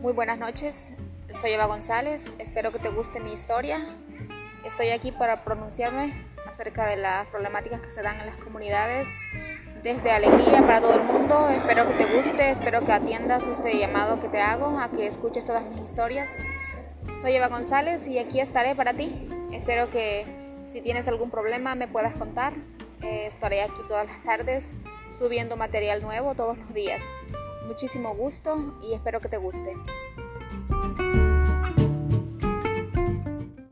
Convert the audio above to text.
Muy buenas noches, soy Eva González, espero que te guste mi historia. Estoy aquí para pronunciarme acerca de las problemáticas que se dan en las comunidades, desde alegría para todo el mundo. Espero que te guste, espero que atiendas este llamado que te hago, a que escuches todas mis historias. Soy Eva González y aquí estaré para ti. Espero que si tienes algún problema me puedas contar. Eh, estaré aquí todas las tardes subiendo material nuevo todos los días. Muchísimo gusto y espero que te guste.